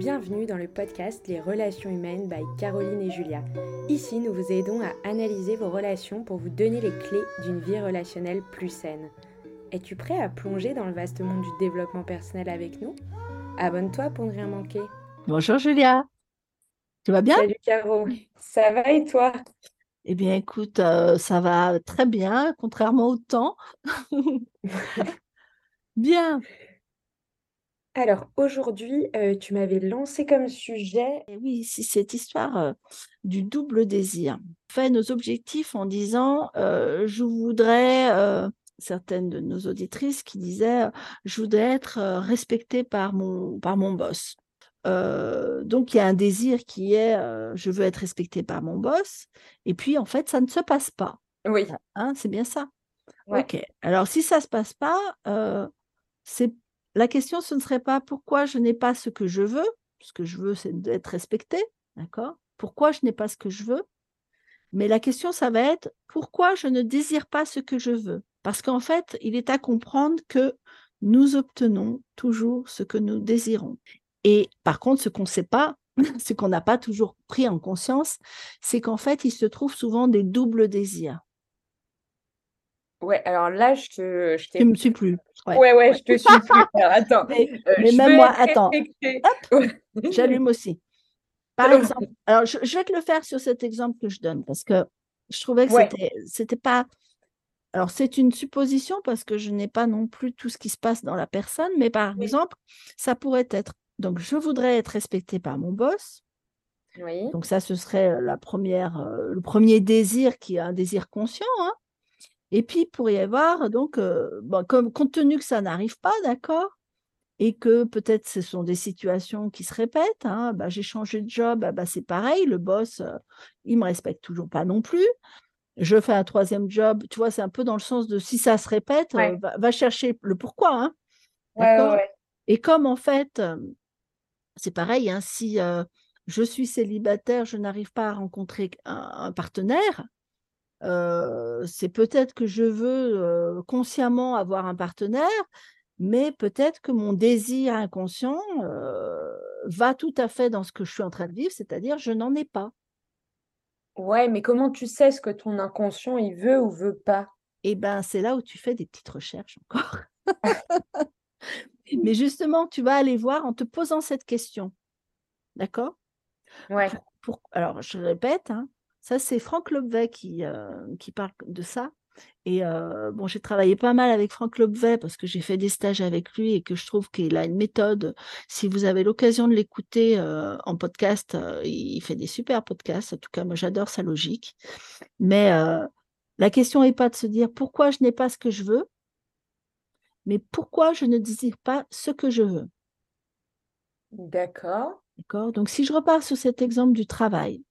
Bienvenue dans le podcast Les relations humaines by Caroline et Julia. Ici, nous vous aidons à analyser vos relations pour vous donner les clés d'une vie relationnelle plus saine. Es-tu prêt à plonger dans le vaste monde du développement personnel avec nous? Abonne-toi pour ne rien manquer. Bonjour Julia. Tu vas bien? Salut Caro. Ça va et toi? Eh bien écoute, euh, ça va très bien, contrairement au temps. bien. Alors aujourd'hui, euh, tu m'avais lancé comme sujet. Et oui, c'est cette histoire euh, du double désir. On fait nos objectifs en disant euh, je voudrais, certaines de nos auditrices qui disaient je voudrais être respectée par mon, par mon boss. Donc il y a un désir qui est je veux être respectée par mon boss, et puis en fait ça ne se passe pas. Oui, Hein, c'est bien ça? ouais. Ok. Alors si ça se passe pas, c'est la question, ce ne serait pas pourquoi je n'ai pas ce que je veux. Ce que je veux, c'est d'être respecté, d'accord? Pourquoi je n'ai pas ce que je veux? Mais la question, ça va être pourquoi je ne désire pas ce que je veux? Parce qu'en fait, il est à comprendre que nous obtenons toujours ce que nous désirons. Et par contre, ce qu'on ne sait pas, ce qu'on n'a pas toujours pris en conscience, c'est qu'en fait, il se trouve souvent des doubles désirs. Ouais, alors là, je te, je Tu me suis plus. Ouais. Ouais, ouais, je te suis plus. Alors, attends, Mais, euh, mais même moi, attends, respectée. j'allume aussi. Par exemple, alors je, je vais te le faire sur cet exemple que je donne parce que je trouvais que Ouais. c'était, c'était pas. Alors c'est une supposition parce que je n'ai pas non plus tout ce qui se passe dans la personne, mais par Oui. exemple, ça pourrait être. Donc je voudrais être respectée par mon boss. Oui, Donc ça, ce serait la première, euh, le premier désir qui est un désir conscient. hein. Et puis, il pourrait y avoir, donc, euh, bon, comme, compte tenu que ça n'arrive pas, d'accord, et que peut-être ce sont des situations qui se répètent, hein, bah, j'ai changé de job, ah bah, c'est pareil, le boss, euh, il me respecte toujours pas non plus. Je fais un troisième job, tu vois, c'est un peu dans le sens de si ça se répète, euh, va, va chercher le pourquoi, hein, ouais, ouais. Et comme en fait, c'est pareil, hein, si je suis célibataire, je n'arrive pas à rencontrer un, un partenaire, euh, c'est peut-être que je veux euh, consciemment avoir un partenaire, mais peut-être que mon désir inconscient euh, va tout à fait dans ce que je suis en train de vivre, c'est-à-dire je n'en ai pas. Ouais, mais comment tu sais ce que ton inconscient il veut ou veut pas? Et ben c'est là où tu fais des petites recherches encore. Mais justement, tu vas aller voir en te posant cette question, d'accord? Ouais, Pour- pour- alors, je répète, hein, ça c'est Franck Lobvet qui, euh, qui parle de ça. Et euh, bon, j'ai travaillé pas mal avec Franck Lobvet parce que j'ai fait des stages avec lui et que je trouve qu'il a une méthode. Si vous avez l'occasion de l'écouter euh, en podcast, euh, il fait des super podcasts. En tout cas, moi j'adore sa logique. Mais la question n'est pas de se dire pourquoi je n'ai pas ce que je veux, mais pourquoi je ne désire pas ce que je veux. d'accord. D'accord? Donc, si je repars sur cet exemple du travail,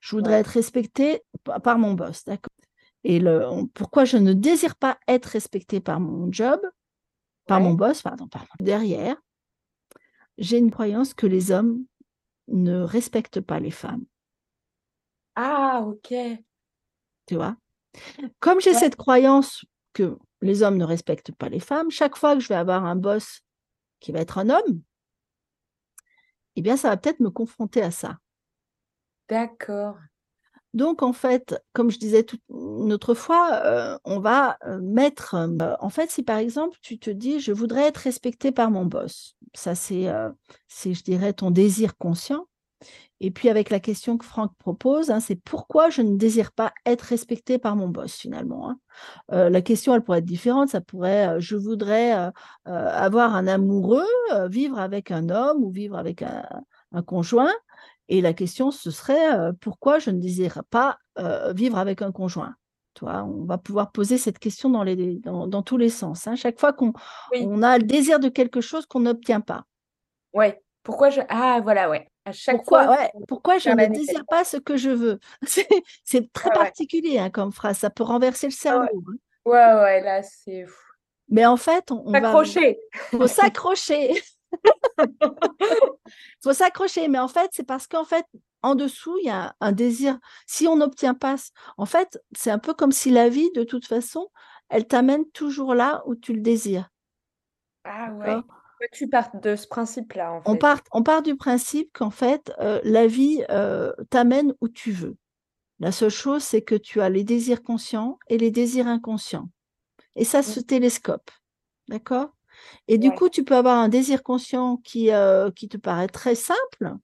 je voudrais Ouais, être respectée pa- par mon boss, d'accord? Et le, on- pourquoi je ne désire pas être respectée par mon job, par mon boss, pardon, pardon. Derrière, j'ai une croyance que les hommes ne respectent pas les femmes, Ah, ok. tu vois? Comme j'ai Ouais, cette croyance que les hommes ne respectent pas les femmes, chaque fois que je vais avoir un boss qui va être un homme, eh bien, ça va peut-être me confronter à ça. D'accord. Donc, en fait, comme je disais tout, une autre fois, euh, on va euh, mettre, euh, en fait, si par exemple, tu te dis, je voudrais être respecté par mon boss, ça c'est, je dirais, ton désir conscient. Et puis, avec la question que Franck propose, hein, c'est pourquoi je ne désire pas être respecté par mon boss, finalement. hein. La question, elle pourrait être différente. Ça pourrait, je voudrais avoir un amoureux, vivre avec un homme ou vivre avec un conjoint. Et la question, ce serait euh, pourquoi je ne désire pas euh, vivre avec un conjoint. Toi, on va pouvoir poser cette question dans, les, dans, dans tous les sens. hein. Chaque fois qu'on Oui, on a le désir de quelque chose qu'on n'obtient pas. ouais. Pourquoi je... Ah, voilà, ouais. À chaque Pourquoi, fois, ouais, pourquoi je ne désire pas ce que je veux? C'est très ouais. particulier hein, comme phrase. Ça peut renverser le Ah ouais. cerveau. hein. Ouais, ouais, là, c'est... Mais en fait, on, on va faut s'accrocher. faut s'accrocher. Mais en fait, c'est parce qu'en fait, en dessous, il y a un désir. Si on n'obtient pas, en fait, c'est un peu comme si la vie, de toute façon, elle t'amène toujours là où tu le désires. Ah ouais. Tu pars de ce principe-là, en fait. On part, on part du principe qu'en fait, euh, la vie euh, t'amène où tu veux. La seule chose, c'est que tu as les désirs conscients et les désirs inconscients. Et ça se télescope. D'accord? Et du coup, tu peux avoir un désir conscient qui, euh, qui te paraît très simple.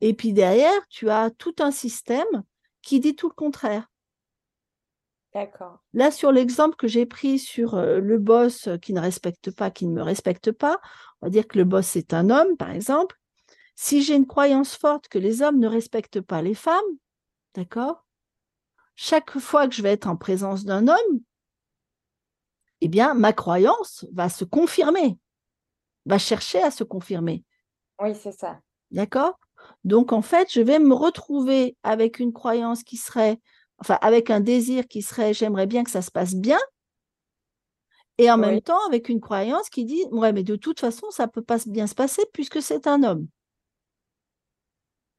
Et puis derrière, tu as tout un système qui dit tout le contraire. D'accord. Là, sur l'exemple que j'ai pris sur le boss qui ne respecte pas, qui ne me respecte pas, on va dire que le boss est un homme, par exemple. Si j'ai une croyance forte que les hommes ne respectent pas les femmes, d'accord Chaque fois que je vais être en présence d'un homme, eh bien, ma croyance va se confirmer, va chercher à se confirmer. Oui, c'est ça. D'accord? Donc, en fait, je vais me retrouver avec une croyance qui serait enfin avec un désir qui serait j'aimerais bien que ça se passe bien, et en même temps avec une croyance qui dit ouais mais de toute façon ça peut pas bien se passer puisque c'est un homme.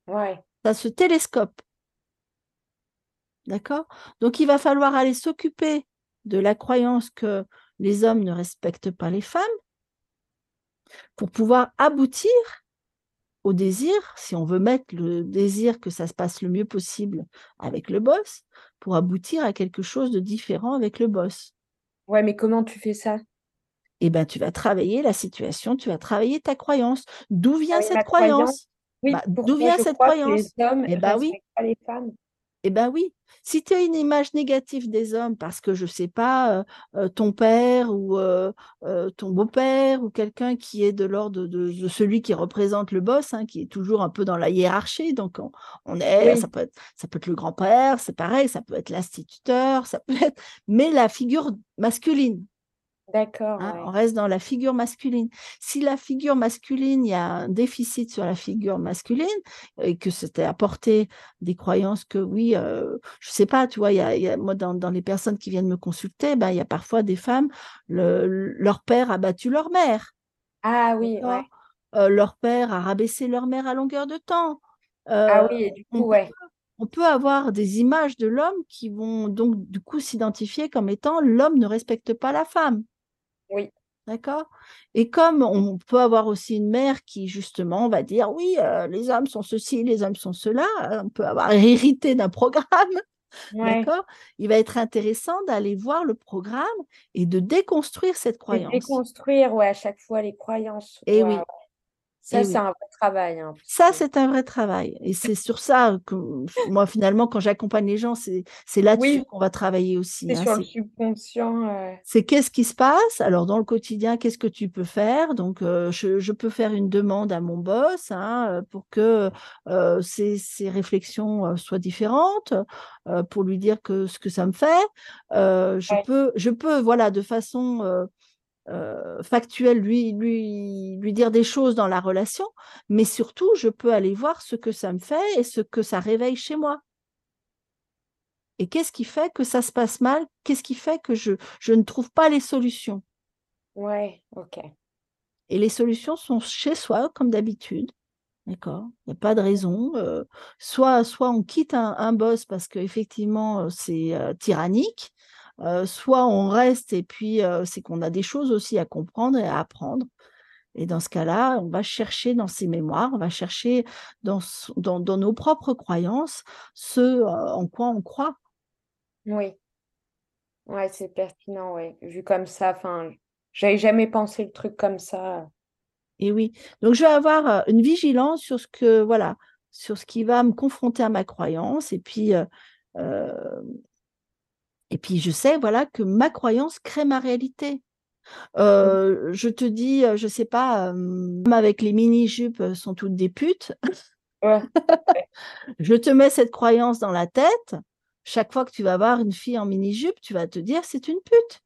Ouais. Ça se télescope. D'accord? Donc il va falloir aller s'occuper de la croyance que les hommes ne respectent pas les femmes pour pouvoir aboutir au désir, si on veut mettre le désir que ça se passe le mieux possible avec le boss, pour aboutir à quelque chose de différent avec le boss. Ouais, mais comment tu fais ça? Eh bien, tu vas travailler la situation, tu vas travailler ta croyance. D'où vient cette croyance, oui, bah, D'où vient cette croyance? les hommes eh ben, oui. pas les femmes eh bien oui, si tu as une image négative des hommes parce que, je ne sais pas, ton père ou ton beau-père ou quelqu'un qui est de l'ordre de, celui qui représente le boss, hein, qui est toujours un peu dans la hiérarchie, donc on, est, ça, peut être, ça peut être le grand-père, c'est pareil, ça peut être l'instituteur, ça peut être, mais la figure masculine, D'accord. Hein, on reste dans la figure masculine. Si la figure masculine, il y a un déficit sur la figure masculine et que c'était apporté des croyances que oui, euh, je sais pas, tu vois, il y a, moi dans, les personnes qui viennent me consulter, ben, il y a parfois des femmes, leur père a battu leur mère. Ah oui, euh, leur père a rabaissé leur mère à longueur de temps. ah oui, du coup, ouais. on peut avoir des images de l'homme qui vont donc du coup s'identifier comme étant l'homme ne respecte pas la femme. Oui. D'accord? Et comme on peut avoir aussi une mère qui, justement, va dire oui, euh, les hommes sont ceci, les hommes sont cela, on peut avoir hérité d'un programme. D'accord? Il va être intéressant d'aller voir le programme et de déconstruire cette croyance. déconstruire, ouais, à chaque fois les croyances. Et oui. Ça, c'est un vrai travail. Hein, ça, c'est un vrai travail. Et c'est sur ça que moi, finalement, quand j'accompagne les gens, c'est là-dessus qu'on va travailler aussi. C'est hein, sur le subconscient. C'est qu'est-ce qui se passe? Alors, dans le quotidien, qu'est-ce que tu peux faire? Donc, euh, je, peux faire une demande à mon boss hein, euh, pour que euh, ces, réflexions soient différentes, pour lui dire que ce que ça me fait. je, peux, je peux, voilà, de façon euh, factuel, lui, lui, lui dire des choses dans la relation, mais surtout, je peux aller voir ce que ça me fait et ce que ça réveille chez moi. Et qu'est-ce qui fait que ça se passe mal? Qu'est-ce qui fait que je, je ne trouve pas les solutions? Ouais, ok. Et les solutions sont chez soi, comme d'habitude. D'accord? Il n'y a pas de raison. Euh, soit, soit on quitte un, boss parce qu'effectivement, euh, c'est soit on reste et puis c'est qu'on a des choses aussi à comprendre et à apprendre. Et dans ce cas-là, on va chercher dans ses mémoires, on va chercher dans, dans, nos propres croyances ce en quoi on croit. Oui. Ouais, c'est pertinent, ouais. Vu comme ça, enfin, j'avais jamais pensé le truc comme ça. Et oui. Donc, je vais avoir une vigilance sur ce que, voilà, sur ce qui va me confronter à ma croyance. Et puis, et puis, je sais voilà, que ma croyance crée ma réalité. Mmh. je te dis, je ne sais pas, avec les mini-jupes sont toutes des putes. je te mets cette croyance dans la tête. Chaque fois que tu vas voir une fille en mini-jupe, tu vas te dire c'est une pute.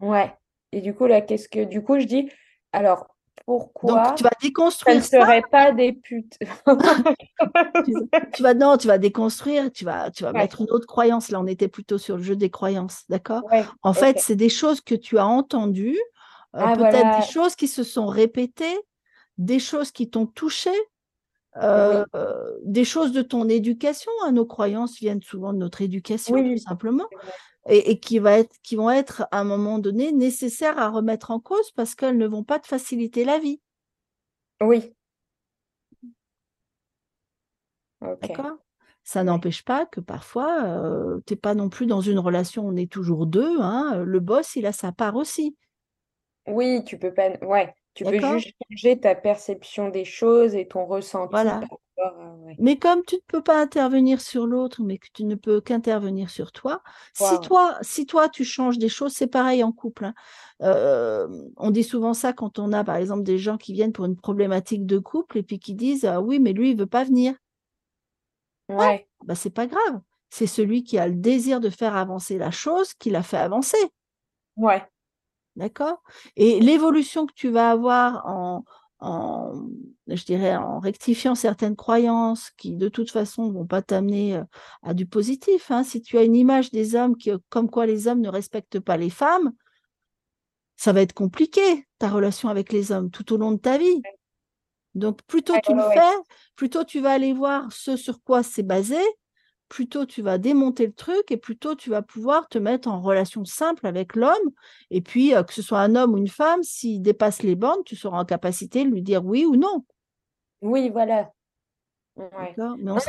Ouais. Et du coup, là, qu'est-ce que. Du coup, je dis, alors, pourquoi Donc, tu vas déconstruire ça. ne seraient pas des putes? tu, vas, non, tu vas déconstruire, tu vas, tu vas mettre une autre croyance. Là, on était plutôt sur le jeu des croyances, d'accord? En fait, c'est des choses que tu as entendues, euh, ah, peut-être des choses qui se sont répétées, des choses qui t'ont touché, euh, des choses de ton éducation. Hein. Nos croyances viennent souvent de notre éducation, tout simplement. Et, qui, va être, qui vont être à un moment donné nécessaires à remettre en cause parce qu'elles ne vont pas te faciliter la vie. Oui. D'accord? Ça n'empêche pas que parfois, euh, tu n'es pas non plus dans une relation, on est toujours deux. Hein, le boss, il a sa part aussi. Oui, tu peux pas. Ouais, tu peux juste changer ta perception des choses et ton ressenti Voilà. Mais comme tu ne peux pas intervenir sur l'autre, mais que tu ne peux qu'intervenir sur toi, si toi, si toi tu changes des choses, c'est pareil en couple. Hein. Euh, on dit souvent ça quand on a par exemple des gens qui viennent pour une problématique de couple et puis qui disent ah oui, mais lui il veut pas venir. Ouais. bah c'est pas grave. C'est celui qui a le désir de faire avancer la chose qui l'a fait avancer. Ouais. D'accord? Et l'évolution que tu vas avoir en, en, je dirais, en rectifiant certaines croyances qui, de toute façon, ne vont pas t'amener euh, à du positif. Hein. Si tu as une image des hommes qui, comme quoi les hommes ne respectent pas les femmes, ça va être compliqué, ta relation avec les hommes, tout au long de ta vie. Donc, plutôt tu le fais, plutôt tu vas aller voir ce sur quoi c'est basé, plutôt tu vas démonter le truc et plutôt tu vas pouvoir te mettre en relation simple avec l'homme. Et puis, euh, que ce soit un homme ou une femme, s'il dépasse les bornes, tu seras en capacité de lui dire oui ou non. Oui, voilà. Mais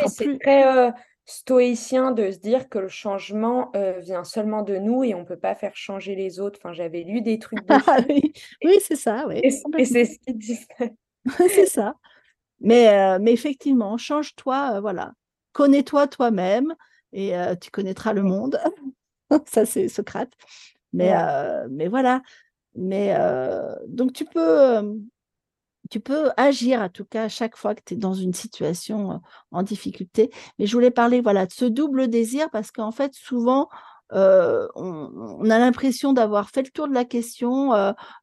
c'est très euh, stoïcien de se dire que le changement euh, vient seulement de nous et on ne peut pas faire changer les autres. Enfin, j'avais lu des trucs oui, oui c'est ça. Oui. Et, c'est ce c'est ça. Mais, mais effectivement, change-toi, voilà connais-toi toi-même et euh, tu connaîtras le monde. Ça, c'est Socrate. Mais, euh, mais voilà. Mais euh, donc, tu peux, tu peux agir, à tout cas, à chaque fois que tu es dans une situation en difficulté. Mais je voulais parler voilà, de ce double désir parce qu'en fait, souvent, on, a l'impression d'avoir fait le tour de la question.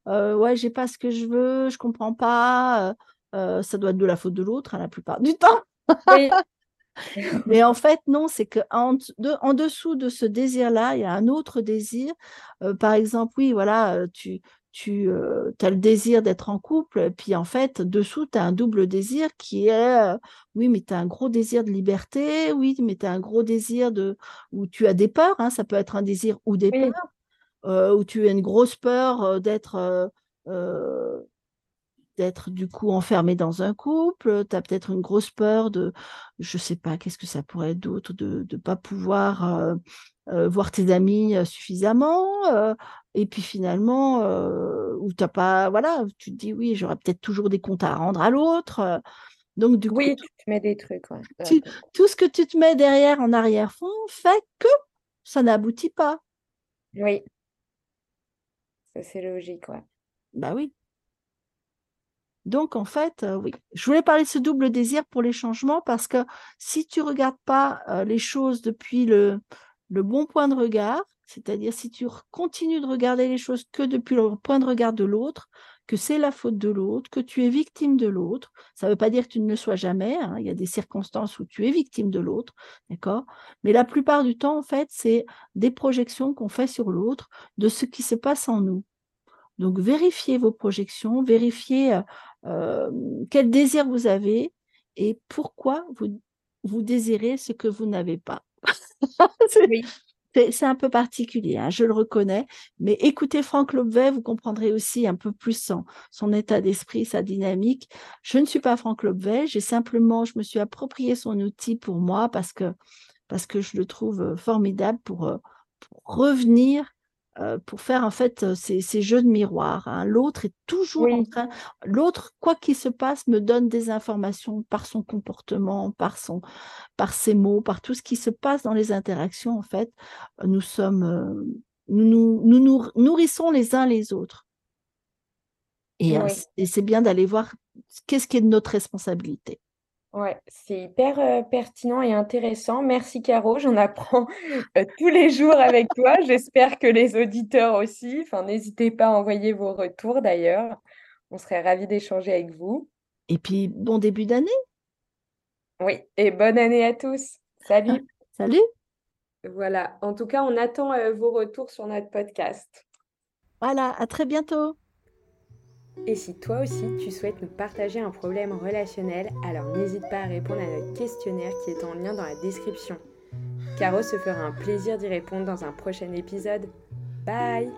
Euh, ouais, j'ai pas ce que je veux, je comprends pas. ça doit être de la faute de l'autre hein, la plupart du temps. Mais en fait, non, c'est qu'en en dessous de ce désir-là, il y a un autre désir. Euh, par exemple, oui, voilà, euh, tu, tu euh, as le désir d'être en couple, puis en fait, dessous, tu as un double désir qui est, oui, mais tu as un gros désir de liberté, oui, mais tu as un gros désir de, où tu as des peurs, hein, ça peut être un désir ou des peurs, où tu as une grosse peur d'être d'être du coup enfermé dans un couple, tu as peut-être une grosse peur de, je sais pas, qu'est-ce que ça pourrait être d'autre, de ne pas pouvoir euh, euh, voir tes amis euh, suffisamment, et puis finalement, ou t'as pas, voilà, tu te dis oui, j'aurais peut-être toujours des comptes à rendre à l'autre. Donc du oui, tu te mets des trucs. tout ce que tu te mets derrière en arrière-fond fait que ça n'aboutit pas. Oui, ça c'est logique, ouais. Bah oui. Donc, en fait, euh, oui, je voulais parler de ce double désir pour les changements parce que si tu ne regardes pas euh, les choses depuis le, bon point de regard, c'est-à-dire si tu continues de regarder les choses que depuis le point de regard de l'autre, que c'est la faute de l'autre, que tu es victime de l'autre. Ça ne veut pas dire que tu ne le sois jamais. Hein, il y a des circonstances où tu es victime de l'autre, d'accord? Mais la plupart du temps, en fait, c'est des projections qu'on fait sur l'autre de ce qui se passe en nous. Donc, vérifiez vos projections, vérifiez euh, quel désir vous avez et pourquoi vous, vous désirez ce que vous n'avez pas? c'est un peu particulier, hein, je le reconnais, mais écoutez Franck Lobvet, vous comprendrez aussi un peu plus son, son état d'esprit, sa dynamique. Je ne suis pas Franck Lobvet, j'ai simplement, je me suis approprié son outil pour moi parce que, parce que je le trouve formidable pour, pour revenir euh, pour faire en fait ces, jeux de miroir. Hein. L'autre est toujours en train, l'autre, quoi qu'il se passe, me donne des informations par son comportement, par, son, par ses mots, par tout ce qui se passe dans les interactions. En fait, nous sommes, euh, nous, nous, nous, nourrissons les uns les autres. Et, et c'est bien d'aller voir qu'est-ce qui est de notre responsabilité. Ouais, c'est hyper euh, pertinent et intéressant. Merci Caro, j'en apprends euh, tous les jours avec toi. J'espère que les auditeurs aussi. Enfin, n'hésitez pas à envoyer vos retours d'ailleurs. On serait ravis d'échanger avec vous. Et puis, bon début d'année. Oui, et bonne année à tous. Salut. Salut. Voilà, en tout cas, on attend euh, vos retours sur notre podcast. Voilà, à très bientôt. Et si toi aussi tu souhaites nous partager un problème relationnel, alors n'hésite pas à répondre à notre questionnaire qui est en lien dans la description. Caro se fera un plaisir d'y répondre dans un prochain épisode. Bye